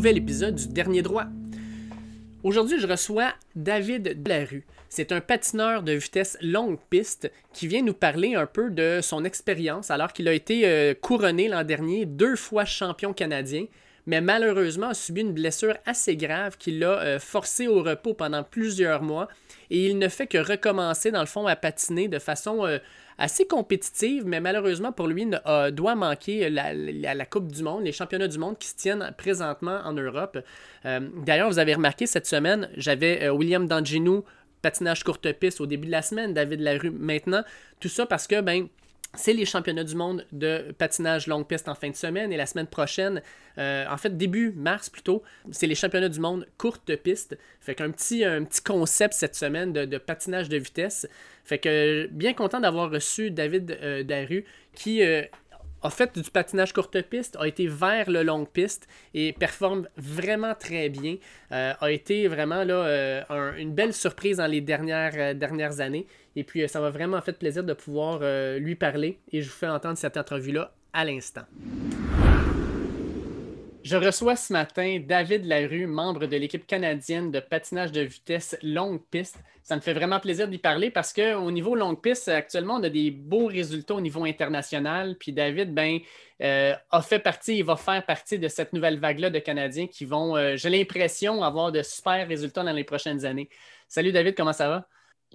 nouvel épisode du Dernier Droit. Aujourd'hui, je reçois David Delarue. C'est un patineur de vitesse longue piste qui vient nous parler un peu de son expérience alors qu'il a été euh, couronné l'an dernier deux fois champion canadien, mais malheureusement a subi une blessure assez grave qui l'a euh, forcé au repos pendant plusieurs mois et il ne fait que recommencer dans le fond à patiner de façon euh, assez compétitive, mais malheureusement pour lui, ne, doit manquer la, Coupe du Monde, les championnats du monde qui se tiennent présentement en Europe. Euh, d'ailleurs, vous avez remarqué cette semaine, j'avais William Danginou, patinage courte piste au début de la semaine, David Larue maintenant. Tout ça parce que, ben, c'est les championnats du monde de patinage longue piste en fin de semaine et la semaine prochaine, euh, en fait début mars plutôt, c'est les championnats du monde courte piste. Fait qu'un petit, un petit concept cette semaine de, patinage de vitesse. Fait que bien content d'avoir reçu David euh, Daru qui euh, a fait du patinage courte piste, a été vers le longue piste et performe vraiment très bien. Euh, a été vraiment là, euh, une belle surprise dans les dernières, euh, dernières années. Et puis, ça m'a vraiment fait plaisir de pouvoir lui parler et je vous fais entendre cette entrevue-là à l'instant. Je reçois ce matin David Larue, membre de l'équipe canadienne de patinage de vitesse longue piste. Ça me fait vraiment plaisir d'y parler parce qu'au niveau longue piste, actuellement, on a des beaux résultats au niveau international. Puis David, ben, euh, a fait partie, il va faire partie de cette nouvelle vague-là de Canadiens qui vont, euh, j'ai l'impression, avoir de super résultats dans les prochaines années. Salut David, comment ça va?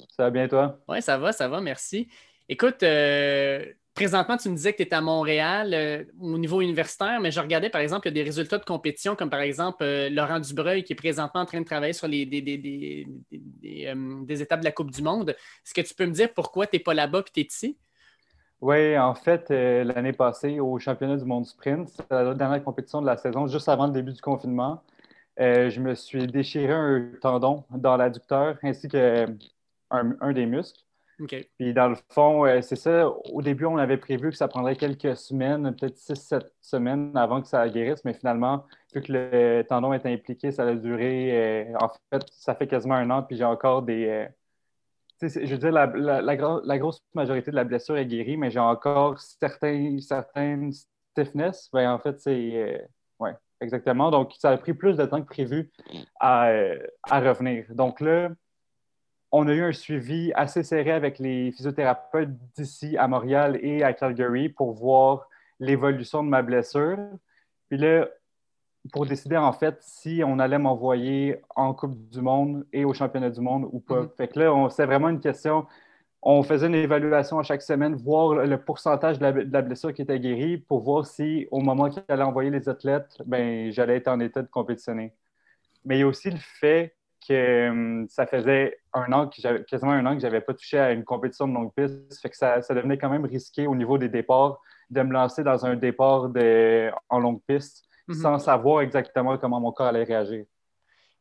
Ça va bien toi? Oui, ça va, ça va, merci. Écoute, euh, présentement, tu me disais que tu étais à Montréal euh, au niveau universitaire, mais je regardais par exemple, il y a des résultats de compétition, comme par exemple euh, Laurent Dubreuil qui est présentement en train de travailler sur les, des, euh, étapes de la Coupe du Monde. Est-ce que tu peux me dire pourquoi tu n'es pas là-bas et tu es ici? Oui, en fait, l'année passée, au championnat du monde sprint, c'était la dernière compétition de la saison, juste avant le début du confinement. je me suis déchiré un tendon dans l'adducteur ainsi qu'un un des muscles. Puis dans le fond, euh, c'est ça. Au début, on avait prévu que ça prendrait quelques semaines, peut-être 6-7 semaines avant que ça guérisse, mais finalement, vu que le tendon est impliqué, ça a duré. Euh, en fait, ça fait quasiment un an, puis j'ai encore des. Euh, je veux dire, la, grosse majorité de la blessure est guérie, mais j'ai encore certains, certaines stiffness. Ben, en fait, c'est. oui, exactement. Donc, ça a pris plus de temps que prévu à revenir. Donc là, on a eu un suivi assez serré avec les physiothérapeutes d'ici à Montréal et à Calgary pour voir l'évolution de ma blessure. Puis là, pour décider en fait si on allait m'envoyer en Coupe du Monde et au Championnat du Monde ou pas. Mm-hmm. Fait que là, c'est vraiment une question. On faisait une évaluation à chaque semaine, voir le pourcentage de la, blessure qui était guérie pour voir si au moment qu'il allait envoyer les athlètes, ben, j'allais être en état de compétitionner. Mais il y a aussi le fait que hum, ça faisait un an, que quasiment un an que je n'avais pas touché à une compétition de longue piste. Fait que ça, devenait quand même risqué au niveau des départs de me lancer dans un départ de, en longue piste mhm. sans savoir exactement comment mon corps allait réagir.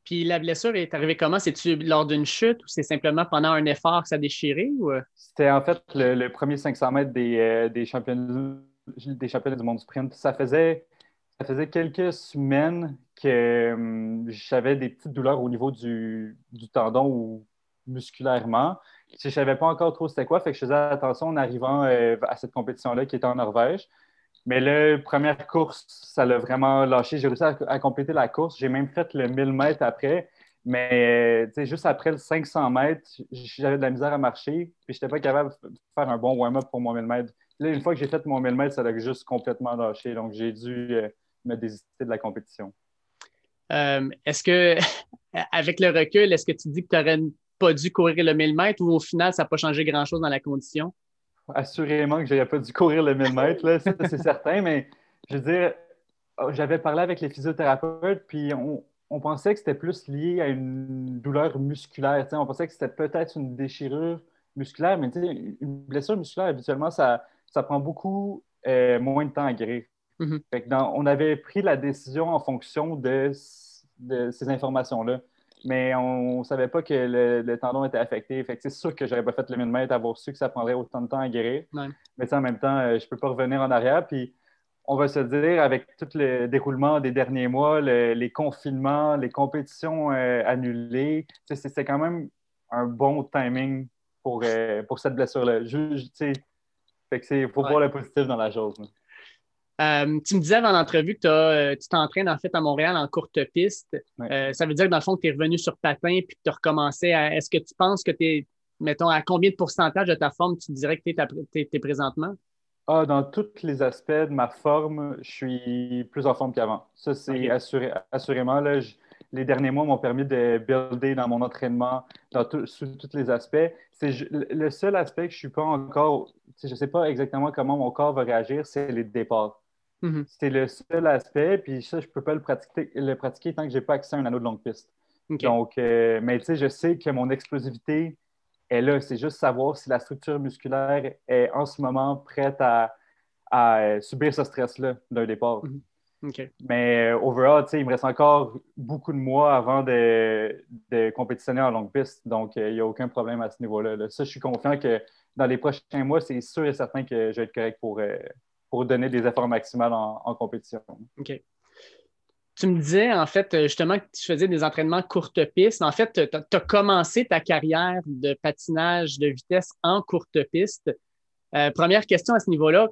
Puis la blessure est arrivée comment? C'est-tu lors d'une chute ou c'est simplement pendant un effort que ça a déchiré? Euh? C'était en fait le, premier 500 mètres des, euh, des, championnats, des championnats du monde sprint. Ça faisait, ça faisait quelques semaines que hum, j'avais des petites douleurs au niveau du, tendon ou musculairement. Je ne savais pas encore trop c'était quoi, fait que je faisais attention en arrivant euh, à cette compétition-là qui était en Norvège. Mais la première course, ça l'a vraiment lâché. J'ai réussi à, compléter la course. J'ai même fait le 1000 mètres après. Mais euh, juste après le 500 mètres, j'avais de la misère à marcher. Puis je n'étais pas capable de faire un bon warm-up pour mon 1000 mètres. Là, une fois que j'ai fait mon 1000 mètres, ça l'a juste complètement lâché. Donc, j'ai dû euh, me désister de la compétition? Euh, est-ce que, avec le recul, est-ce que tu dis que tu n'aurais pas dû courir le 1000 mètres ou au final, ça n'a pas changé grand-chose dans la condition? Assurément que je n'aurais pas dû courir le 1000 mètres, c'est certain, mais je veux dire, j'avais parlé avec les physiothérapeutes, puis on, pensait que c'était plus lié à une douleur musculaire. On pensait que c'était peut-être une déchirure musculaire, mais une blessure musculaire, habituellement, ça, ça prend beaucoup euh, moins de temps à guérir. Mhm. on avait pris la décision en fonction de, ces informations-là. Mais on ne savait pas que le, tendon était affecté. c'est sûr que j'aurais pas fait le 1000 mètres, avoir su que ça prendrait autant de temps à guérir. Mais en même temps, euh, je ne peux pas revenir en arrière. Puis on va se dire, avec tout le déroulement des derniers mois, les confinements, les compétitions euh, annulées, c'est quand même un bon timing pour, euh, pour cette blessure-là. Il faut voir le positif dans la chose. Euh, tu me disais avant l'entrevue que euh, tu t'entraînes en fait à Montréal en courte piste. Euh, ça veut dire que dans le fond, tu es revenu sur patin puis que tu as recommencé à. Est-ce que tu penses que tu es, mettons, à combien de pourcentage de ta forme tu dirais que tu es, présentement? Ah, dans tous les aspects de ma forme, je suis plus en forme qu'avant. Ça, c'est assuré, assurément. Là, les derniers mois m'ont permis de builder dans mon entraînement dans sous tous les aspects. C'est le seul aspect que je ne suis pas encore, je ne sais pas exactement comment mon corps va réagir, c'est les départs. Mm-hmm. C'est le seul aspect, puis ça, je ne peux pas le pratiquer, le pratiquer tant que je n'ai pas accès à un anneau de longue piste. Donc, euh, mais tu sais, je sais que mon explosivité est là. C'est juste savoir si la structure musculaire est en ce moment prête à, subir ce stress-là d'un départ. Mm-hmm. Mais euh, overall, il me reste encore beaucoup de mois avant de, de compétitionner en longue piste. Donc, euh, il n'y a aucun problème à ce niveau-là. Ça, je suis confiant que dans les prochains mois, c'est sûr et certain que je vais être correct pour, pour donner des efforts maximales en, compétition. OK. Tu me disais, en fait, justement, que tu faisais des entraînements courte piste. En fait, tu as, commencé ta carrière de patinage de vitesse en courte piste. Euh, première question à ce niveau-là,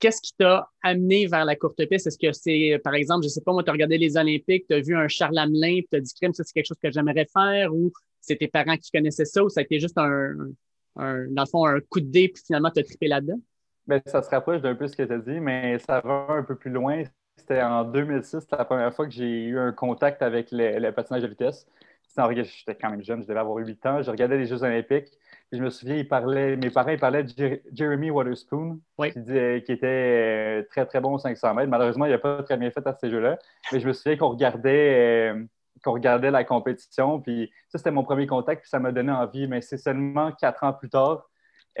qu'est-ce qui t'a amené vers la courte piste? Est-ce que c'est, par exemple, je ne sais pas, moi, tu as regardé les Olympiques, tu as vu un Charles Hamelin, tu as dit, crème, ça, c'est quelque chose que j'aimerais faire, ou c'est tes parents qui connaissaient ça, ou ça a été juste un, dans le fond, un coup de dé, puis finalement, tu as là-dedans? Ben, ça se rapproche d'un peu ce que tu as dit, mais ça va un peu plus loin. C'était en 2006, c'était la première fois que j'ai eu un contact avec le, patinage de vitesse. J'étais quand même jeune, je devais avoir 8 ans. Je regardais les Jeux Olympiques. Je me souviens, mes parents ils parlaient de Jeremy Waterspoon, qui, qui, était euh, très, très bon au 500 mètres. Malheureusement, il n'a pas très bien fait à ces Jeux-là. Mais je me souviens qu'on regardait, euh, qu'on regardait la compétition. Puis ça, c'était mon premier contact. Puis ça m'a donné envie. Mais c'est seulement quatre ans plus tard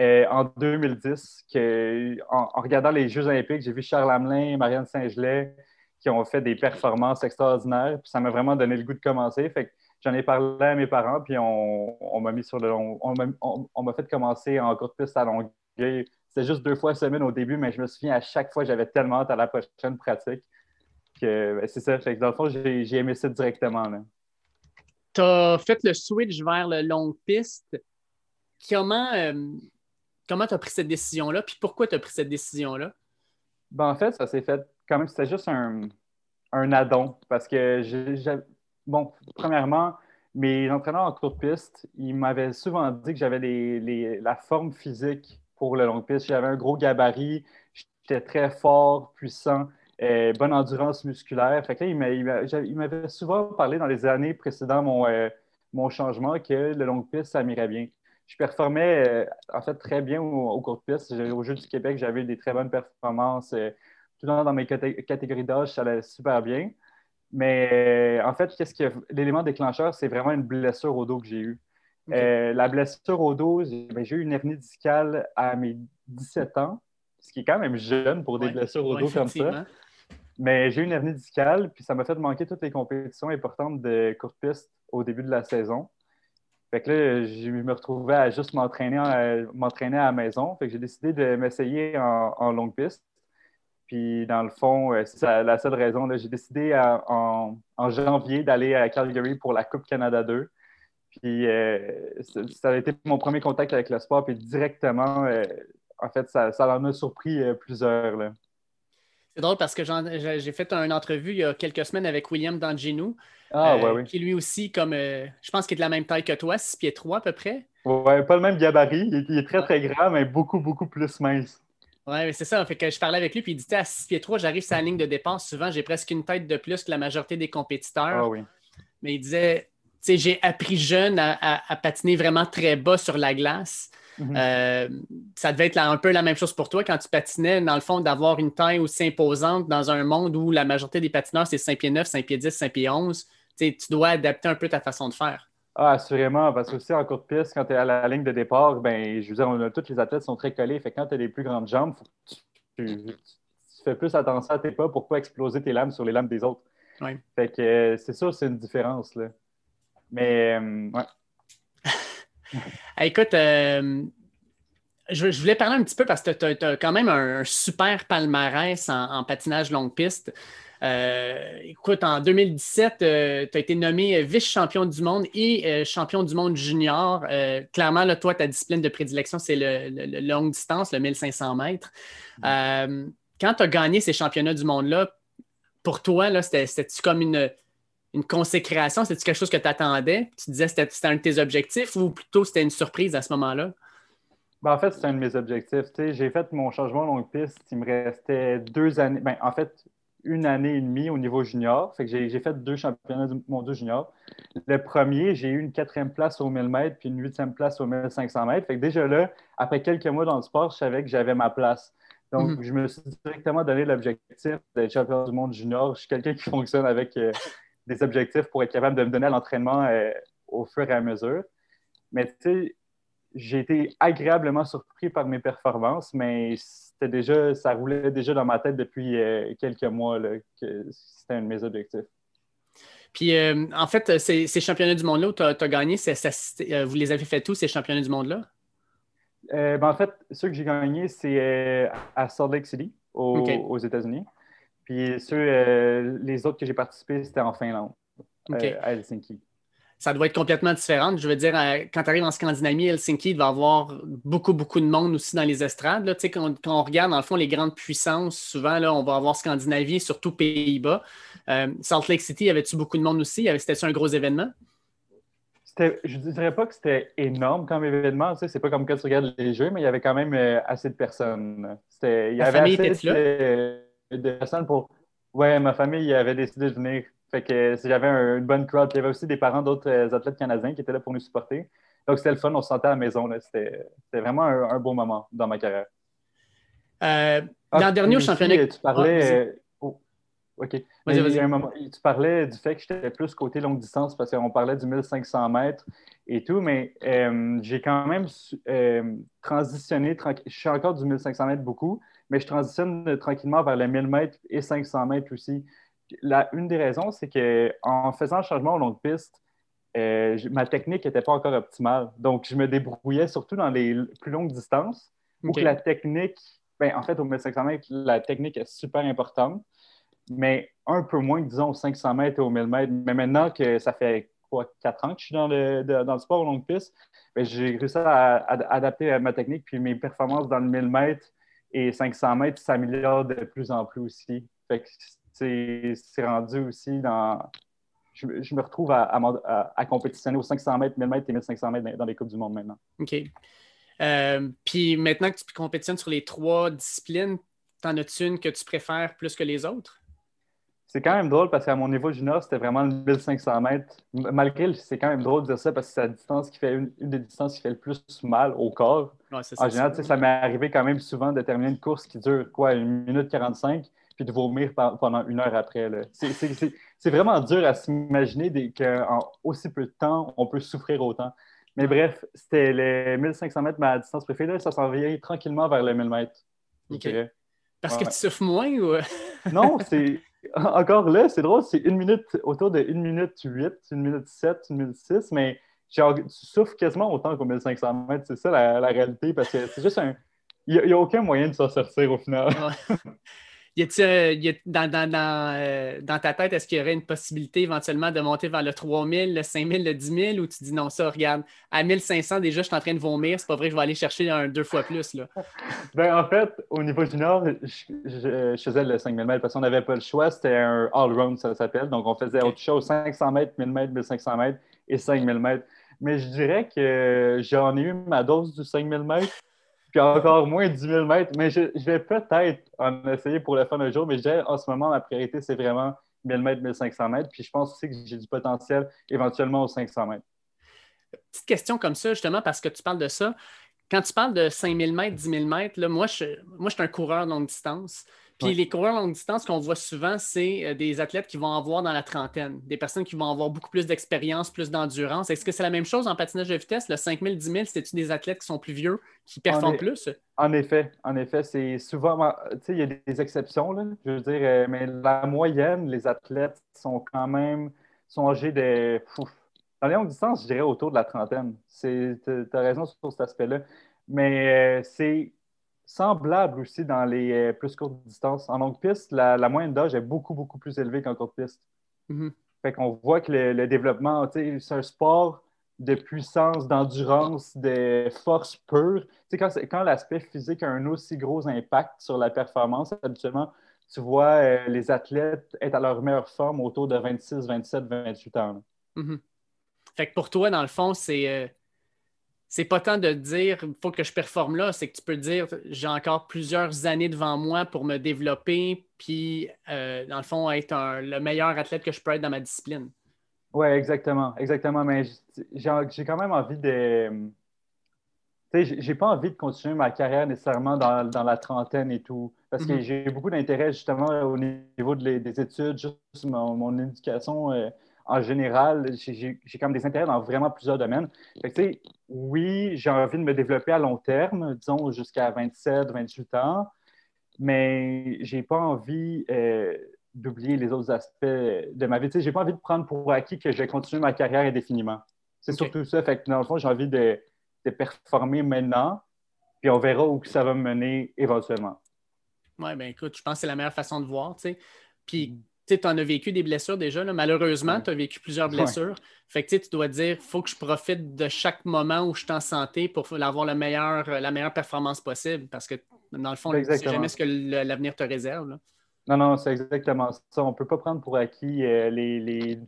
euh, en 2010, que, en, regardant les Jeux olympiques, j'ai vu Charles Hamelin, Marianne Saint-Gelais qui ont fait des performances extraordinaires. Puis ça m'a vraiment donné le goût de commencer. Fait j'en ai parlé à mes parents, puis on, m'a mis sur le on, m'a fait commencer en courte piste à Longueuil. C'était juste deux fois semaine au début, mais je me souviens à chaque fois, j'avais tellement hâte à la prochaine pratique que ben, c'est ça. Fait que dans le fond, j'ai aimé ça directement. Tu as fait le switch vers le long piste. Comment, euh, Comment tu as pris cette décision-là? Puis pourquoi tu as pris cette décision-là? Ben, en fait, ça s'est fait quand même, c'était juste un, un addon. Parce que, bon, premièrement, mes entraîneurs en courte piste, ils m'avaient souvent dit que j'avais la forme physique pour le long piste. J'avais un gros gabarit, j'étais très fort, puissant, euh, bonne endurance musculaire. Fait que il m'avait souvent parlé dans les années précédentes mon, euh, mon changement que le long piste, ça m'irait bien je performais euh, en fait très bien au, au cours de piste. Au Jeu du Québec, j'avais des très bonnes performances. Euh, tout le temps dans mes catégories d'âge, ça allait super bien. Mais euh, en fait, qu'est-ce que l'élément déclencheur, c'est vraiment une blessure au dos que j'ai eue. la blessure au dos, ben, j'ai eu une hernie discale à mes 17 ans, ce qui est quand même jeune pour des blessures au dos comme ça. Mais j'ai eu une hernie discale, puis ça m'a fait manquer toutes les compétitions importantes de courte piste au début de la saison. Fait que là, je me retrouvais à juste m'entraîner à, m'entraîner à la maison. Fait que j'ai décidé de m'essayer en, longue piste. Puis, dans le fond, euh, c'est la seule raison. J'ai décidé en, janvier d'aller à Calgary pour la Coupe Canada 2. Puis, euh, ça a été mon premier contact avec le sport. Puis, directement, euh, en fait, ça, ça en a surpris plusieurs. Là. C'est drôle parce que j'ai fait une entrevue il y a quelques semaines avec William Danginou, ah, euh, qui lui aussi, comme euh, je pense qu'il est de la même taille que toi, 6 pieds 3 à peu près. Ouais, pas le même gabarit. Il est, très, très grand, mais beaucoup, beaucoup plus mince. Oui, c'est ça. Fait que je parlais avec lui, puis il dit à 6 pieds 3, j'arrive sur la ligne de dépense. Souvent, j'ai presque une tête de plus que la majorité des compétiteurs. Ah, oui. Mais il disait, tu sais, j'ai appris jeune à, patiner vraiment très bas sur la glace. Mhm. Euh, ça devait être un peu la même chose pour toi quand tu patinais, dans le fond, d'avoir une taille aussi imposante dans un monde où la majorité des patineurs, c'est 5 pieds 9, 5 pieds 10, 5 pieds 11. tu dois adapter un peu ta façon de faire. Ah, assurément, parce que aussi en courte piste, quand tu es à la ligne de départ, ben, je veux dire, tous les athlètes sont très collés. Fait quand tu as les plus grandes jambes, tu, fais plus attention à tes pas pour pas exploser tes lames sur les lames des autres. Fait que euh, c'est ça, c'est une différence. Là. Mais, euh, ouais. Écoute, euh, je, voulais parler un petit peu parce que tu as, quand même un, super palmarès en, patinage longue piste. Euh, écoute, en 2017, tu as été nommé vice-champion du monde et champion du monde junior. clairement, là, toi, ta discipline de prédilection, c'est le, longue distance, le 1500 mètres. quand tu as gagné ces championnats du monde-là, pour toi, c'était-tu comme une, une consécration? C'était-tu quelque chose que tu attendais? Tu disais que c'était un de tes objectifs ou plutôt c'était une surprise à ce moment-là? Ben, en fait, c'est un de mes objectifs. J'ai fait mon changement longue piste. Il me restait deux années. Ben, en fait, une année et demie au niveau junior. Fait que j'ai fait deux championnats du monde junior. Le premier, j'ai eu une quatrième place au 1000 mètres puis une huitième place au 1500 mètres. Fait que déjà là, après quelques mois dans le sport, je savais que j'avais ma place. Donc, mhm. je me suis directement donné l'objectif d'être champion du monde junior. Je suis quelqu'un qui fonctionne avec euh, des objectifs pour être capable de me donner à l'entraînement euh, au fur et à mesure. Mais tu sais, j'ai été agréablement surpris par mes performances, mais c'était déjà, ça roulait déjà dans ma tête depuis euh, quelques mois que c'était un de mes objectifs. Puis, euh, en fait, ces, championnats du monde-là où tu as, gagné, euh, vous les avez fait tous, ces championnats du monde-là? Ben, en fait, ceux que j'ai gagnés, c'est à Salt Lake City, aux États-Unis. Puis, ceux, les autres que j'ai participé, c'était en Finlande, à Helsinki ça doit être complètement différent. Je veux dire, euh, quand tu arrives en Scandinavie, Helsinki, il va y avoir beaucoup, beaucoup de monde aussi dans les estrades. Là. Quand, quand, on regarde, dans le fond, les grandes puissances, souvent, là, on va avoir Scandinavie, surtout Pays-Bas. Euh, Salt Lake City, y avait-tu beaucoup de monde aussi? C'était-tu un gros événement? Je ne dirais pas que c'était énorme comme événement. C'est pas comme quand tu regardes les jeux, mais il y avait quand même euh, assez de personnes. Il y avait assez de, de, personnes pour. Ouais, ma famille avait décidé de venir fait que j'avais une bonne crowd. il y avait aussi des parents d'autres euh, athlètes canadiens qui étaient là pour nous supporter. Donc, c'était le fun. On se sentait à la maison. C'était vraiment un, beau moment dans ma carrière. Euh, ah, dans le dernier championnat. Tu parlais. Ah, oh, OK. tu parlais du fait que j'étais plus côté longue distance parce qu'on parlait du 1500 mètres et tout, mais euh, j'ai quand même transitionné. Je suis encore du 1500 mètres beaucoup, mais je transitionne tranquillement vers les 1000 mètres et 500 mètres aussi une des raisons, c'est qu'en faisant le changement au longue piste, euh, ma technique n'était pas encore optimale. Donc, je me débrouillais surtout dans les plus longues distances où la technique, ben, en fait, au 1500 mètres, la technique est super importante, mais un peu moins, disons, aux 500 mètres et aux 1000 mètres. Mais maintenant que ça fait quoi, 4 ans que je suis dans le, dans le sport au longue piste, ben, j'ai réussi à, adapter ma technique, puis mes performances dans le 1000 mètres et 500 mètres s'améliorent de plus en plus aussi. Fait c'est rendu aussi dans. Je, me retrouve à, à, compétitionner aux 500 mètres, 1000 mètres et 1500 mètres dans les Coupes du Monde maintenant. OK. Euh, puis maintenant que tu compétitionnes sur les trois disciplines, t'en as-tu une que tu préfères plus que les autres? C'est quand même drôle parce qu'à mon niveau junior, c'était vraiment le 1500 mètres. Malgré, c'est quand même drôle de dire ça parce que c'est la distance qui fait une, des distances qui fait le plus mal au corps. en général, ça, m'est arrivé quand même souvent de terminer une course qui dure quoi, une minute 45 puis de vomir pendant une heure après. C'est vraiment dur à s'imaginer qu'en aussi peu de temps, on peut souffrir autant. Mais bref, c'était les 1500 mètres ma distance préférée. ça s'en vient tranquillement vers les 1000 mètres. Parce que tu souffres moins ou? non, c'est. Encore là, c'est drôle, c'est une minute, autour de 1 minute 8, 1 minute 7, 1 minute 6, mais tu souffres quasiment autant qu'au 1500 mètres. C'est ça la, réalité, parce que c'est juste un. Il n'y a, aucun moyen de s'en sortir au final. Y a euh, dans, dans, euh, dans, ta tête, est-ce qu'il y aurait une possibilité éventuellement de monter vers le 3000, le 5000, le 10 000 ou tu dis non, ça, regarde, à 1500, déjà, je suis en train de vomir, c'est pas vrai que je vais aller chercher un deux fois plus. Là. ben, en fait, au niveau du Nord, je, faisais le 5000 mètres parce qu'on n'avait pas le choix, c'était un all-round, ça s'appelle. Donc, on faisait autre chose 500 mètres, 1000 mètres, 1500 mètres et 5000 mètres. Mais je dirais que j'en ai eu ma dose du 5000 mètres puis encore moins 10 000 mètres. Mais je, vais peut-être en essayer pour le fun un jour, mais je dirais en ce moment, ma priorité, c'est vraiment 1000 mètres, 1500 mètres. Puis je pense aussi que j'ai du potentiel éventuellement aux 500 mètres. Petite question comme ça, justement, parce que tu parles de ça. Quand tu parles de 5000 mètres, 10 000 mètres, moi, je, moi, je suis un coureur longue distance. Puis les coureurs longue distance qu'on voit souvent, c'est euh, des athlètes qui vont avoir dans la trentaine, des personnes qui vont avoir beaucoup plus d'expérience, plus d'endurance. Est-ce que c'est la même chose en patinage de vitesse? Le 5000, 10 000, c'est-tu des athlètes qui sont plus vieux, qui performent plus? En effet, en effet, c'est souvent, tu sais, il y a des exceptions, là, je veux dire, euh, mais la moyenne, les athlètes sont quand même, sont âgés de, dans les longues distances, je dirais autour de la trentaine. Tu as raison sur cet aspect-là. Mais euh, c'est semblable aussi dans les euh, plus courtes distances. En longue piste, la, moyenne d'âge est beaucoup, beaucoup plus élevée qu'en courte piste. Fait qu'on voit que le, développement, c'est un sport de puissance, d'endurance, de force pure. Quand, quand l'aspect physique a un aussi gros impact sur la performance, habituellement, tu vois euh, les athlètes être à leur meilleure forme autour de 26, 27, 28 ans. Mm-hmm. Fait que pour toi, dans le fond, c'est euh, c'est pas tant de dire il faut que je performe là, c'est que tu peux dire j'ai encore plusieurs années devant moi pour me développer, puis euh, dans le fond, être le meilleur athlète que je peux être dans ma discipline. Oui, exactement. Exactement. Mais j'ai quand même envie de. Tu sais, j'ai pas envie de continuer ma carrière nécessairement dans, la trentaine et tout. Parce que mm-hmm. j'ai beaucoup d'intérêt justement au niveau des études, juste mon, éducation euh, en général. J'ai quand même des intérêts dans vraiment plusieurs domaines. Fait que, oui, j'ai envie de me développer à long terme, disons jusqu'à 27, 28 ans, mais j'ai pas envie. Euh, d'oublier les autres aspects de ma vie. Sais, j'ai pas envie de prendre pour acquis que je vais continuer ma carrière indéfiniment. C'est surtout ça. Fait que dans le fond, j'ai envie de, performer maintenant, puis on verra où ça va me mener éventuellement. Oui, ben écoute, je pense que c'est la meilleure façon de voir, sais. Puis, tu en as vécu des blessures déjà, malheureusement, tu as vécu plusieurs blessures. Fait que tu dois dire, il faut que je profite de chaque moment où je suis en santé pour avoir le meilleur, la meilleure performance possible, parce que dans le fond, c'est jamais ce que l'avenir te réserve. Non, non, c'est exactement ça. On ne peut pas prendre pour acquis euh, les,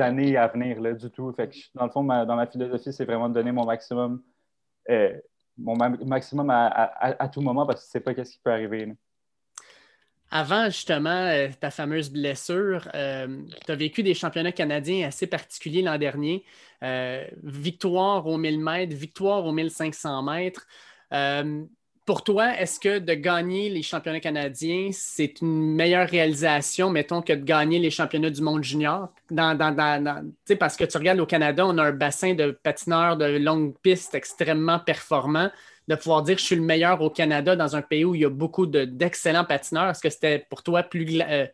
années à venir là, du tout. Fait dans le fond, dans ma philosophie, c'est vraiment de donner mon maximum, euh, mon maximum à, tout moment parce que tu ne sais pas ce qui peut arriver. Avant justement euh, ta fameuse blessure, tu as vécu des championnats canadiens assez particuliers l'an dernier. victoire aux 1000 mètres, victoire aux 1500 mètres. Pour toi, est-ce que de gagner les championnats canadiens, c'est une meilleure réalisation, mettons, que de gagner les championnats du monde junior? Parce que tu regardes au Canada, on a un bassin de patineurs de longue piste extrêmement performant. De pouvoir dire je suis le meilleur au Canada dans un pays où il y a beaucoup d'excellents patineurs, est-ce que c'était pour toi plus, euh,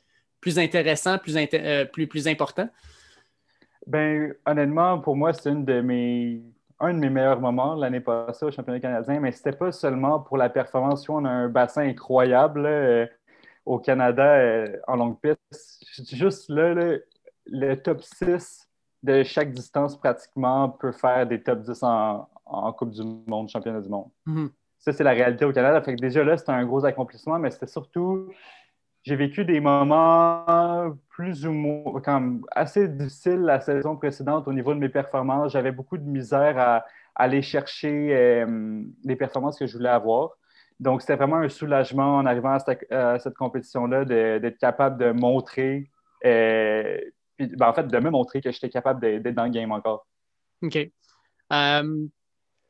intéressant, plus, euh, plus important? Ben, honnêtement, pour moi, c'est une de mes un de mes meilleurs moments l'année passée au championnat canadien, mais ce n'était pas seulement pour la performance. On a un bassin incroyable euh, au Canada euh, en longue piste. Juste là, le top 6 de chaque distance pratiquement peut faire des top 10 en, Coupe du Monde, championnat du monde. Mm-hmm. Ça, c'est la réalité au Canada. Fait que déjà là, c'était un gros accomplissement, mais c'était surtout j'ai vécu des moments plus ou moins comme assez difficiles la saison précédente au niveau de mes performances. J'avais beaucoup de misère à, aller chercher euh, les performances que je voulais avoir. Donc, c'était vraiment un soulagement en arrivant à cette, compétition-là d'être capable de montrer, euh, ben, en fait, de me montrer que j'étais capable d'être dans le game encore. OK. Euh,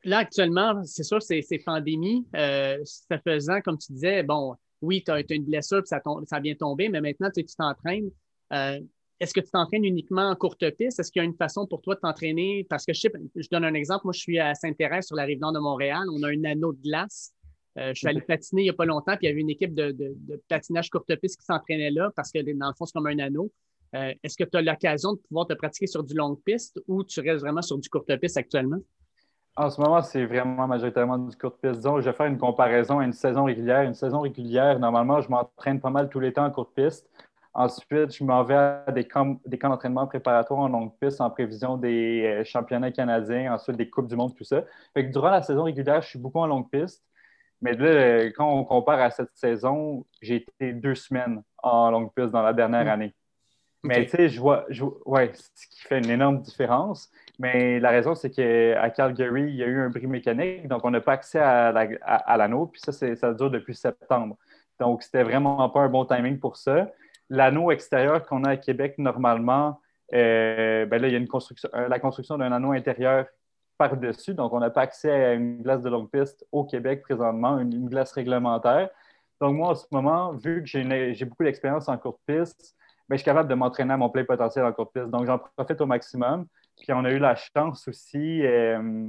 là, actuellement, c'est sûr, c'est pandémie. ça faisant, comme tu disais, bon, oui, tu as, une blessure, puis ça, ça vient tomber, mais maintenant, tu t'entraînes. Euh, est-ce que tu t'entraînes uniquement en courte piste? Est-ce qu'il y a une façon pour toi de t'entraîner? Parce que je sais, je donne un exemple. Moi, je suis à Saint-Thérèse sur la rive nord de Montréal. On a un anneau de glace. Euh, je suis allé patiner il n'y a pas longtemps, puis il y avait une équipe de, patinage courte piste qui s'entraînait là parce que dans le fond, c'est comme un anneau. Euh, est-ce que tu as l'occasion de pouvoir te pratiquer sur du longue piste ou tu restes vraiment sur du courte piste actuellement? En ce moment, c'est vraiment majoritairement du court piste. Disons, je vais faire une comparaison à une saison régulière. Une saison régulière, normalement, je m'entraîne pas mal tous les temps en courte piste. Ensuite, je m'en vais à des camps, des camps d'entraînement préparatoires en longue piste en prévision des euh, championnats canadiens, ensuite des Coupes du Monde, tout ça. Fait que durant la saison régulière, je suis beaucoup en longue piste. Mais là, euh, quand on compare à cette saison, j'ai été deux semaines en longue piste dans la dernière hmm. année. Mais tu sais, je vois, je, ouais, ce qui fait une énorme différence. Mais la raison, c'est qu'à Calgary, il y a eu un bris mécanique, donc on n'a pas accès à, l'anneau. Puis ça, ça dure depuis septembre. Donc, c'était vraiment pas un bon timing pour ça. L'anneau extérieur qu'on a à Québec, normalement, euh, ben là, il y a une construction, euh, la construction d'un anneau intérieur par-dessus. Donc, on n'a pas accès à une glace de longue piste au Québec présentement, une, glace réglementaire. Donc, moi, en ce moment, vu que j'ai beaucoup d'expérience en courte piste, ben, je suis capable de m'entraîner à mon plein potentiel en courte piste. Donc, j'en profite au maximum. Puis, on a eu la chance aussi euh,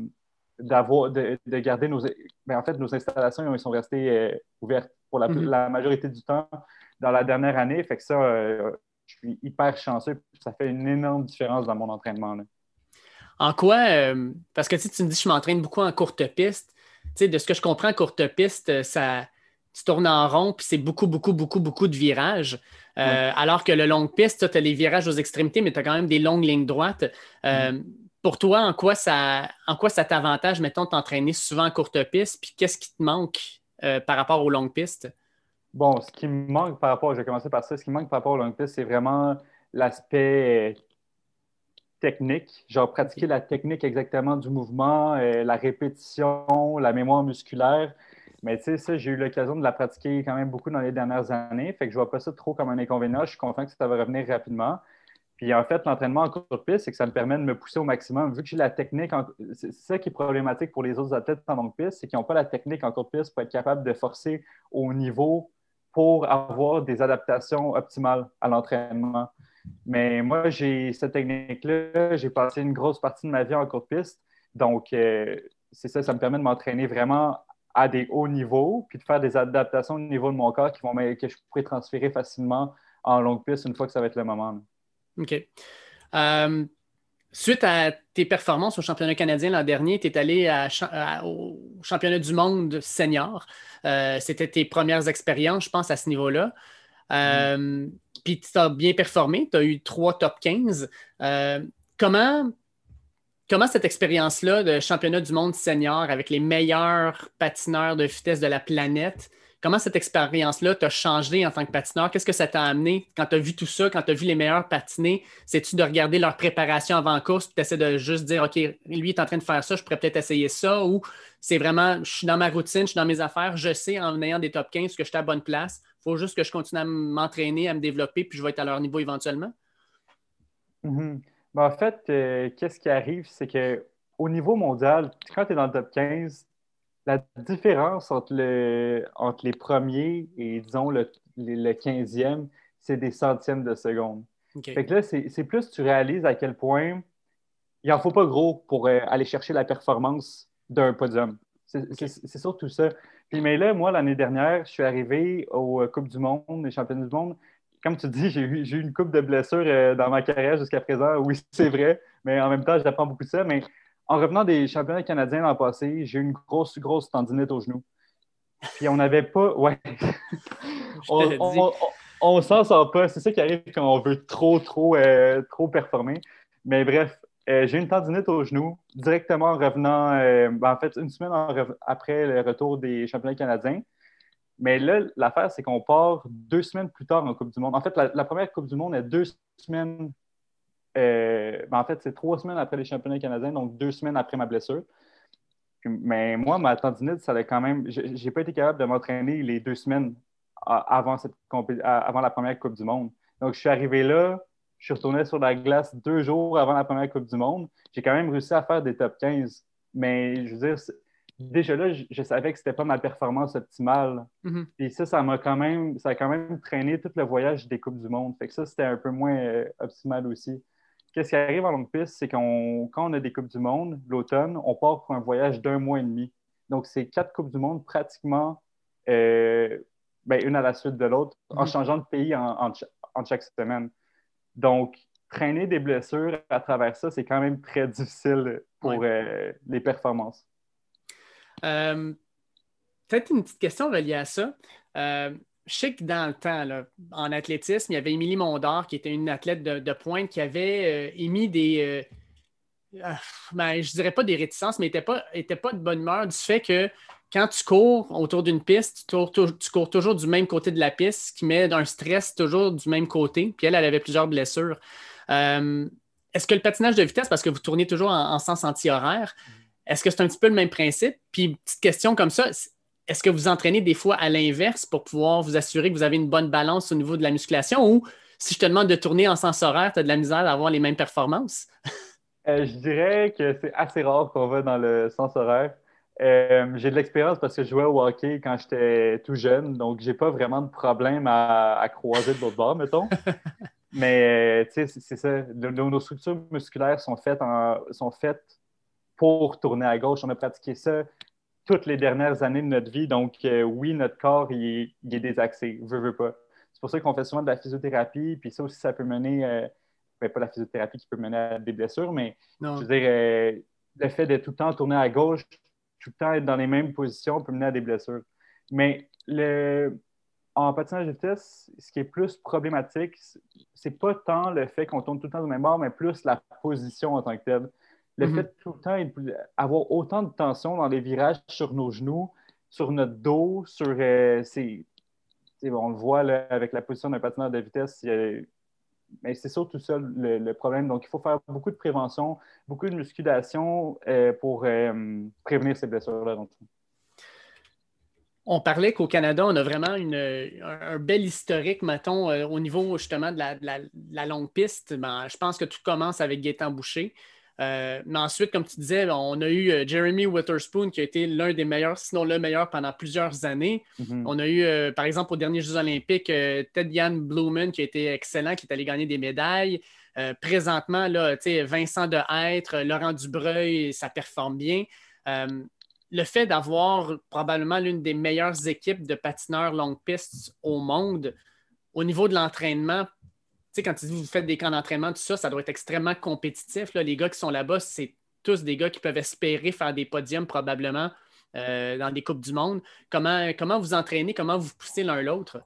d'avoir, de, garder nos. Ben, en fait, nos installations ils sont restées euh, ouvertes pour mm-hmm. la, majorité du temps dans la dernière année. Fait que ça, euh, je suis hyper chanceux. Ça fait une énorme différence dans mon entraînement. En quoi, parce que tu me dis que je m'entraîne beaucoup en courte piste. de ce que je comprends, courte piste, ça, tu tournes en rond, puis c'est beaucoup, beaucoup, beaucoup, beaucoup de virages. Euh, alors que le long piste, tu as les virages aux extrémités, mais tu as quand même des longues lignes droites. Euh, pour toi, en quoi ça, en quoi ça t'avantage, mettons, t'entraîner souvent en courte piste, puis qu'est-ce qui te manque euh, par rapport aux longues pistes? Bon, ce qui me manque par rapport, je vais commencer par ça, ce qui me manque par rapport aux longues pistes, c'est vraiment l'aspect technique, genre pratiquer la technique exactement du mouvement, la répétition, la mémoire musculaire. Mais tu sais, ça, j'ai eu l'occasion de la pratiquer quand même beaucoup dans les dernières années, fait que je vois pas ça trop comme un inconvénient. Je suis content que ça va revenir rapidement. Puis en fait, l'entraînement en courte piste, c'est que ça me permet de me pousser au maximum. Vu que j'ai la technique, c'est ça qui est problématique pour les autres athlètes en longue piste, c'est qu'ils n'ont pas la technique en courte piste pour être capable de forcer au niveau pour avoir des adaptations optimales à l'entraînement. Mais moi, j'ai cette technique-là, j'ai passé une grosse partie de ma vie en courte piste. Donc, euh, c'est ça, ça me permet de m'entraîner vraiment à des hauts niveaux, puis de faire des adaptations au niveau de mon corps qui vont, que je pourrais transférer facilement en longue piste une fois que ça va être le moment. OK. Euh, suite à tes performances au championnat canadien l'an dernier, tu es allé au championnat du monde senior. Euh, c'était tes premières expériences, je pense, à ce niveau-là. Euh, puis tu as bien performé, tu as eu trois top 15. comment, comment cette expérience-là de championnat du monde senior avec les meilleurs patineurs de vitesse de la planète, Comment cette expérience-là t'a changé en tant que patineur? Qu'est-ce que ça t'a amené quand tu as vu tout ça, quand tu as vu les meilleurs patiner? C'est-tu de regarder leur préparation avant course, tu essaies de juste dire, OK, lui est en train de faire ça, je pourrais peut-être essayer ça, ou c'est vraiment, je suis dans ma routine, je suis dans mes affaires, je sais en ayant des top 15 que je suis à bonne place. Il faut juste que je continue à m'entraîner, à me développer, puis je vais être à leur niveau éventuellement? Mm-hmm. Ben, en fait, euh, qu'est-ce qui arrive, c'est qu'au niveau mondial, quand tu es dans le top 15, la différence entre, entre les premiers et, disons, le, le 15e, c'est des centièmes de seconde. Fait que là, c'est plus tu réalises à quel point il n'en faut pas gros pour euh, aller chercher la performance d'un podium. C'est surtout ça. Puis, mais là, moi, l'année dernière, je suis arrivé aux euh, Coupes du Monde, les Championnats du Monde. Comme tu dis, j'ai eu, une coupe de blessures euh, dans ma carrière jusqu'à présent. Oui, c'est vrai, mais en même temps, j'apprends beaucoup de ça. Mais en revenant des championnats canadiens l'an passé, j'ai eu une grosse, grosse tendinite au genou. Puis on n'avait pas. Ouais. on, ne s'en sort pas. C'est ça qui arrive quand on veut trop, trop, euh, trop performer. Mais bref, euh, j'ai une tendinite au genou directement en revenant, euh, ben, en fait, une semaine après le retour des championnats canadiens. Mais là, l'affaire, c'est qu'on part deux semaines plus tard en Coupe du Monde. En fait, la première Coupe du Monde est deux semaines euh, ben, en fait, c'est trois semaines après les championnats canadiens, donc deux semaines après ma blessure. mais moi, ma tendinite, ça allait quand même. J'ai pas été capable de m'entraîner les deux semaines avant, cette, avant la première Coupe du Monde. Donc, je suis arrivé là, je suis retourné sur la glace deux jours avant la première Coupe du Monde. J'ai quand même réussi à faire des top 15. Mais je veux dire, déjà là, je, savais que c'était pas ma performance optimale. Mm-hmm. Et ça, ça m'a quand même, ça a quand même traîné tout le voyage des Coupes du Monde. Fait que ça, c'était un peu moins euh, optimal aussi. Qu'est-ce qui arrive en longue piste, c'est qu'on, quand on a des Coupes du Monde, l'automne, on part pour un voyage d'un mois et demi. Donc, c'est quatre Coupes du Monde pratiquement euh, ben, une à la suite de l'autre, en mhm. changeant de pays en, chaque semaine. Donc, traîner des blessures à travers ça, c'est quand même très difficile pour euh, les performances. Euh, peut-être une petite question reliée à ça je sais que dans le temps, en athlétisme, il y avait Émilie Mondor, qui était une athlète de, pointe, qui avait euh, émis des. Euh, ah, ben, je dirais pas des réticences, mais n'était pas, était pas de bonne humeur du fait que quand tu cours autour d'une piste, tu cours, toujours du même côté de la piste, ce qui met un stress toujours du même côté. Puis elle, elle avait plusieurs blessures. Euh, est-ce que le patinage de vitesse, parce que vous tournez toujours en, en sens anti-horaire, est-ce que c'est un petit peu le même principe? Puis, petite question comme ça, est-ce que vous entraînez des fois à l'inverse pour pouvoir vous assurer que vous avez une bonne balance au niveau de la musculation? Ou si je te demande de tourner en sens horaire, tu as de la misère d'avoir les mêmes performances? Euh, je dirais que c'est assez rare qu'on va dans le sens horaire. Euh, j'ai de l'expérience parce que je jouais au hockey quand j'étais tout jeune, donc j'ai pas vraiment de problème à, croiser de l'autre bord, mettons. Mais euh, tu sais, c'est ça. Nos, structures musculaires sont faites, sont faites pour tourner à gauche. On a pratiqué ça toutes les dernières années de notre vie. Donc, euh, oui, notre corps, il est, désaxé, veut, veut pas. C'est pour ça qu'on fait souvent de la physiothérapie, puis ça aussi, ça peut mener, euh, ben, pas la physiothérapie qui peut mener à des blessures, mais je veux dire, euh, le fait de tout le temps tourner à gauche, tout le temps être dans les mêmes positions peut mener à des blessures. Mais le, en patinage de vitesse, ce qui est plus problématique, c'est pas tant le fait qu'on tourne tout le temps au même bord, mais plus la position en tant que telle. Le mhm. fait de tout le temps avoir autant de tension dans les virages sur nos genoux, sur notre dos, sur. Euh, on le voit avec la position d'un patineur de vitesse, mais c'est surtout ça le, problème. Donc, il faut faire beaucoup de prévention, beaucoup de musculation euh, pour euh, prévenir ces blessures-là. On parlait qu'au Canada, on a vraiment un, bel historique, mettons, au niveau justement de la, longue piste. Ben, je pense que tout commence avec Gaétan Boucher. Euh, mais ensuite, comme tu disais, on a eu euh, Jeremy Witherspoon qui a été l'un des meilleurs, sinon le meilleur pendant plusieurs années. Mm-hmm. On a eu, par exemple, aux derniers Jeux olympiques, Ted Jan Blumen qui a été excellent, qui est allé gagner des médailles. présentement, là, Vincent de Hêtre, Laurent Dubreuil, ça performe bien le fait d'avoir probablement l'une des meilleures équipes de patineurs longue piste au monde, au niveau de l'entraînement, sais, quand vous faites des camps d'entraînement, tout ça, ça doit être extrêmement compétitif. Les gars qui sont là-bas, c'est tous des gars qui peuvent espérer faire des podiums probablement euh, dans des Coupes du Monde. Comment, vous entraînez, comment vous poussez l'un l'autre?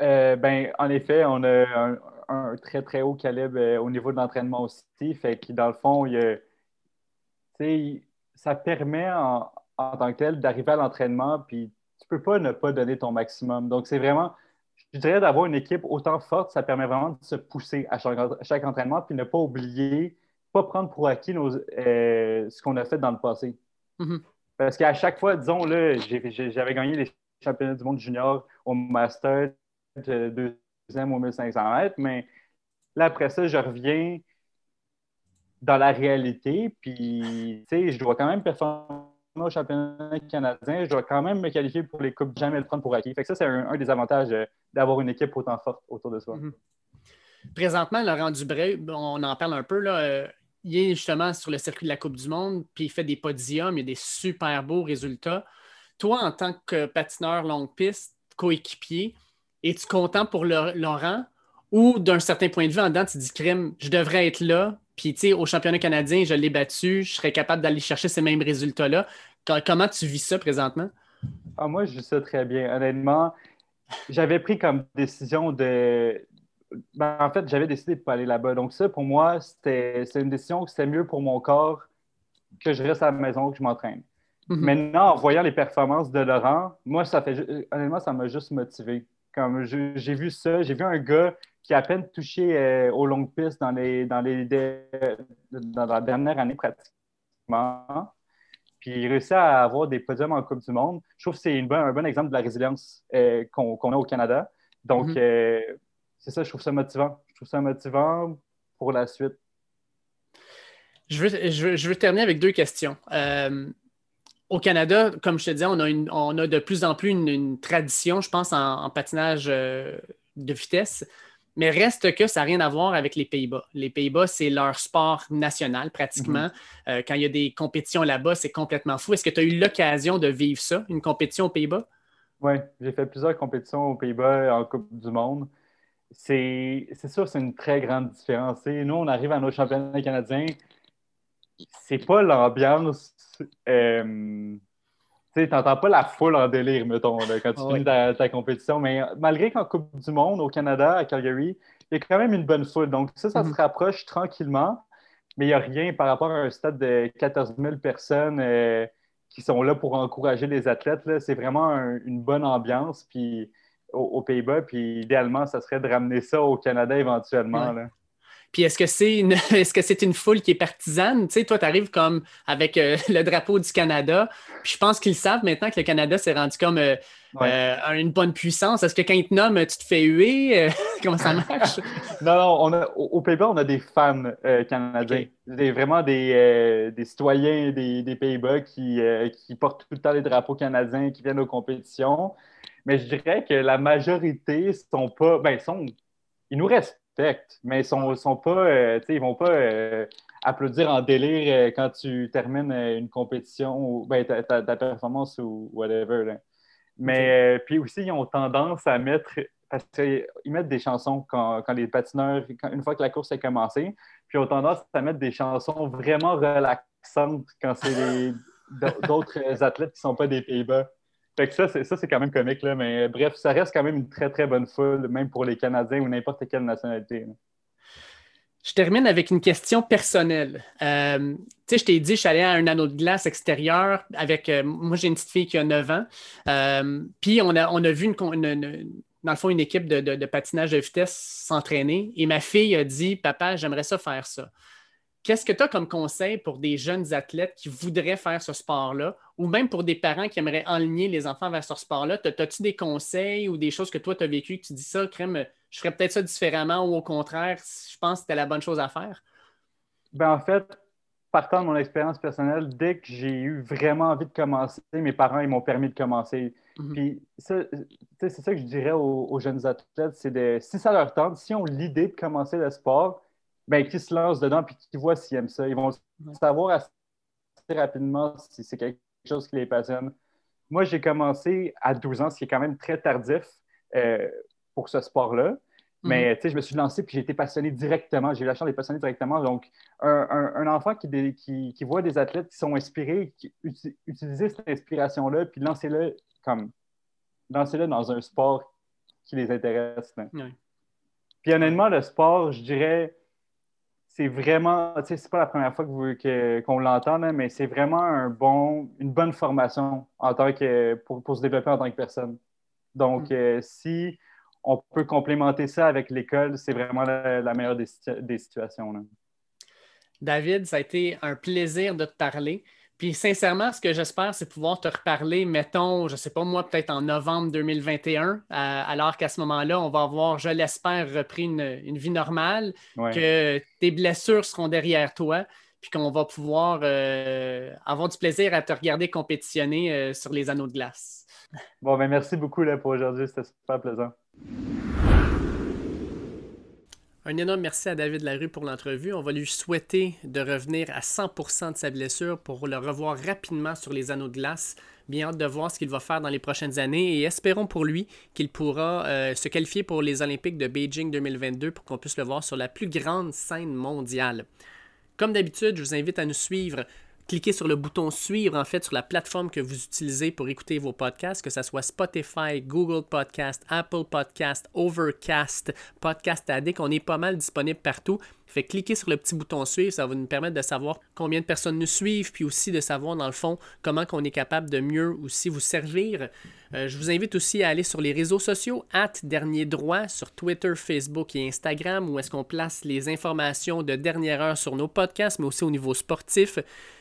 Euh, ben, en effet, on a un, très, très haut calibre euh, au niveau de l'entraînement aussi. Fait que dans le fond, ça permet en, tant que tel d'arriver à l'entraînement, puis tu peux pas ne pas donner ton maximum. Donc, c'est vraiment, je dirais, d'avoir une équipe autant forte, ça permet vraiment de se pousser à chaque, entraînement, puis ne pas oublier, pas prendre pour acquis euh, ce qu'on a fait dans le passé. Mm-hmm. Parce qu'à chaque fois, disons, là, j'avais gagné les championnats du monde junior au Master, deuxième au 1500 mètres, mais là, après ça, je reviens dans la réalité. Puis, tu sais, je dois quand même performer au championnat canadien. Je dois quand même me qualifier pour les Coupes, jamais le prendre pour acquis. Fait que ça, c'est un, des avantages euh, d'avoir une équipe autant forte autour de soi. Mhm. Présentement, Laurent Dubreuil, on en parle un peu, là, euh, il est justement sur le circuit de la Coupe du Monde, puis il fait des podiums, il a des super beaux résultats. Toi, en tant que patineur longue piste, coéquipier, es-tu content pour Laurent? Ou d'un certain point de vue, en dedans, tu dis, crime, je devrais être là, puis, tu sais, au championnat canadien, je l'ai battu, je serais capable d'aller chercher ces mêmes résultats-là. Comment tu vis ça présentement? Ah, moi, je vis ça très bien. Honnêtement, j'avais pris comme décision de. Ben, en fait, j'avais décidé de ne pas aller là-bas. Donc, ça, pour moi, c'était une décision que c'était mieux pour mon corps que je reste à la maison, que je m'entraîne. Mhm. Maintenant, en voyant les performances de Laurent, moi, ça fait. Honnêtement, ça m'a juste motivé. Comme j'ai vu ça, j'ai vu un gars qui a à peine touché euh, aux longues pistes dans, les, dans, les, dans la dernière année pratiquement. Puis il réussit à avoir des podiums en Coupe du Monde. Je trouve que c'est un bon exemple de la résilience euh, qu'on a au Canada. Donc, mm-hmm. euh, c'est ça, je trouve ça motivant. Je trouve ça motivant pour la suite. Je veux, je veux, terminer avec deux questions. au Canada, comme je te disais, on a, une, on a de plus en plus une, tradition, je pense, en patinage de vitesse. Mais reste que ça n'a rien à voir avec les Pays-Bas. Les Pays-Bas, c'est leur sport national pratiquement. Mhm. Euh, quand il y a des compétitions là-bas, c'est complètement fou. Est-ce que tu as eu l'occasion de vivre ça, une compétition aux Pays-Bas? Oui, j'ai fait plusieurs compétitions aux Pays-Bas en Coupe du Monde. C'est sûr, c'est une très grande différence. nous, on arrive à nos championnats canadiens. C'est pas l'ambiance. Euh, tu n'entends pas la foule en délire, mettons, quand tu finis ta, compétition. Mais malgré qu'en Coupe du Monde, au Canada, à Calgary, il y a quand même une bonne foule. Donc, ça, ça se mhm. rapproche tranquillement. Mais il n'y a rien par rapport à un stade de 14 000 personnes euh, qui sont là pour encourager les athlètes. C'est vraiment une bonne ambiance puis, aux, Pays-Bas. Puis idéalement, ça serait de ramener ça au Canada éventuellement. Puis est-ce que c'est une, est-ce que c'est une foule qui est partisane? Tu sais, toi, tu arrives comme avec euh, le drapeau du Canada. Puis je pense qu'ils savent maintenant que le Canada s'est rendu comme euh, euh, une bonne puissance. Est-ce que quand ils te nomment, tu te fais huer? comment ça marche? non, non, on a, au Pays-Bas, on a des fans canadiens. vraiment des, citoyens des, Pays-Bas qui, qui portent tout le temps les drapeaux canadiens, qui viennent aux compétitions. Mais je dirais que la majorité sont pas. Ben, sont, ils nous restent mais ils sont, sont pas, euh, ils vont pas euh, applaudir en délire euh, quand tu termines une compétition ou ben, ta, performance ou whatever. Mais puis aussi, ils ont tendance à mettre, parce qu'ils mettent des chansons quand, les patineurs, une fois que la course est commencée, puis ils ont tendance à mettre des chansons vraiment relaxantes quand c'est d'autres athlètes qui ne sont pas des Pays-Bas. Fait que ça, c'est, ça, c'est quand même comique, là. Mais bref, ça reste quand même une très, très bonne foule, même pour les Canadiens ou n'importe quelle nationalité. Je termine avec une question personnelle. Euh, tu sais, je t'ai dit, je suis allé à un anneau de glace extérieur avec. Euh, moi, j'ai une petite fille qui a 9 ans. Euh, puis, on a, on a vu, dans le fond, une équipe de, de patinage de vitesse s'entraîner. Et ma fille a dit Papa, j'aimerais ça faire ça. Qu'est-ce que tu as comme conseil pour des jeunes athlètes qui voudraient faire ce sport-là? Ou même pour des parents qui aimeraient enligner les enfants vers ce sport-là? As-tu des conseils ou des choses que toi, tu as vécues que tu dis ça, crème, je ferais peut-être ça différemment ou au contraire, je pense que c'était la bonne chose à faire? Ben, en fait, partant de mon expérience personnelle, dès que j'ai eu vraiment envie de commencer, mes parents ils m'ont permis de commencer. Mhm. Puis c'est ça que je dirais aux, jeunes athlètes, c'est de si ça leur tente, si on l'idée de commencer le sport, ben qu'ils se lancent dedans puis qu'ils voient s'ils aiment ça. Ils vont savoir assez rapidement si c'est quelque chose qui les passionne. Moi, j'ai commencé à 12 ans, ce qui est quand même très tardif. Euh, pour ce sport-là. Mais mhm. je me suis lancé puis j'ai été passionné directement. J'ai eu la chance d'être passionné directement. Donc, un, enfant qui, qui, voit des athlètes qui sont inspirés, qui utilisent cette inspiration-là, puis lancez-le comme lancez-le dans un sport qui les intéresse. Puis honnêtement, le sport, je dirais, c'est vraiment, tu sais, c'est pas la première fois que qu'on l'entend, mais c'est vraiment un bon, une bonne formation en tant que, pour, pour se développer en tant que personne. Donc, mm. euh, si on peut complémenter ça avec l'école. C'est vraiment la, meilleure des, situations. David, ça a été un plaisir de te parler. Puis sincèrement, ce que j'espère, c'est pouvoir te reparler, mettons, je ne sais pas moi, peut-être en novembre 2021, euh, alors qu'à ce moment-là, on va avoir, je l'espère, repris une, vie normale, que tes blessures seront derrière toi, puis qu'on va pouvoir euh, avoir du plaisir à te regarder compétitionner euh, sur les anneaux de glace. Bon, ben merci beaucoup là, pour aujourd'hui, c'était super plaisant. Un énorme merci à David Larue pour l'entrevue. On va lui souhaiter de revenir à 100% de sa blessure pour le revoir rapidement sur les anneaux de glace. Bien hâte de voir ce qu'il va faire dans les prochaines années et espérons pour lui qu'il pourra euh, se qualifier pour les Olympiques de Beijing 2022 pour qu'on puisse le voir sur la plus grande scène mondiale. Comme d'habitude, je vous invite à nous suivre cliquez sur le bouton suivre en fait sur la plateforme que vous utilisez pour écouter vos podcasts, que ce soit Spotify, Google Podcast, Apple Podcast, Overcast, Podcast Addict. On est pas mal disponible partout. Fait cliquez sur le petit bouton suivre, ça va nous permettre de savoir combien de personnes nous suivent, puis aussi de savoir dans le fond comment qu'on est capable de mieux aussi vous servir. Euh, je vous invite aussi à aller sur les réseaux sociaux, at Dernier Droit, sur Twitter, Facebook et Instagram, où est-ce qu'on place les informations de dernière heure sur nos podcasts, mais aussi au niveau sportif.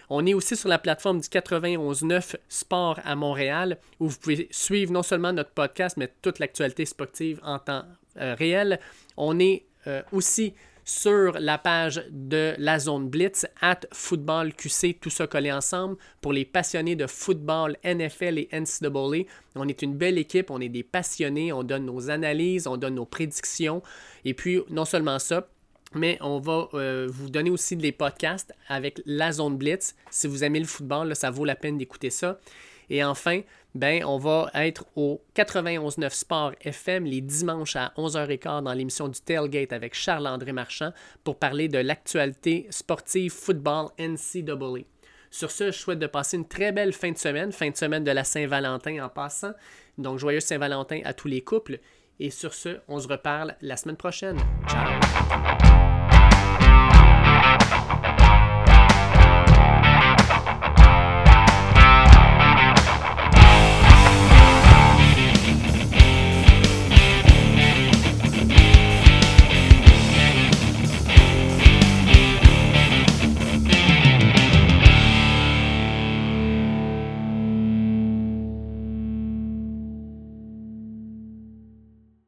On est aussi sur la plateforme du 91.9 Sport à Montréal, où vous pouvez suivre non seulement notre podcast, mais toute l'actualité sportive en temps euh, réel. On est euh, aussi sur la page de la zone Blitz, at Football QC, tout ça collé ensemble, pour les passionnés de football, NFL et NCAA. On est une belle équipe, on est des passionnés, on donne nos analyses, on donne nos prédictions. Et puis, non seulement ça, mais on va euh, vous donner aussi des podcasts avec la zone Blitz. Si vous aimez le football, ça vaut la peine d'écouter ça. Et enfin, ben, on va être au 91.9 Sport FM les dimanches à 11h15 dans l'émission du Tailgate avec Charles-André Marchand pour parler de l'actualité sportive football NCAA. Sur ce, je souhaite de passer une très belle fin de semaine, fin de semaine de la Saint-Valentin en passant. Donc, joyeux Saint-Valentin à tous les couples. Et sur ce, on se reparle la semaine prochaine. Ciao!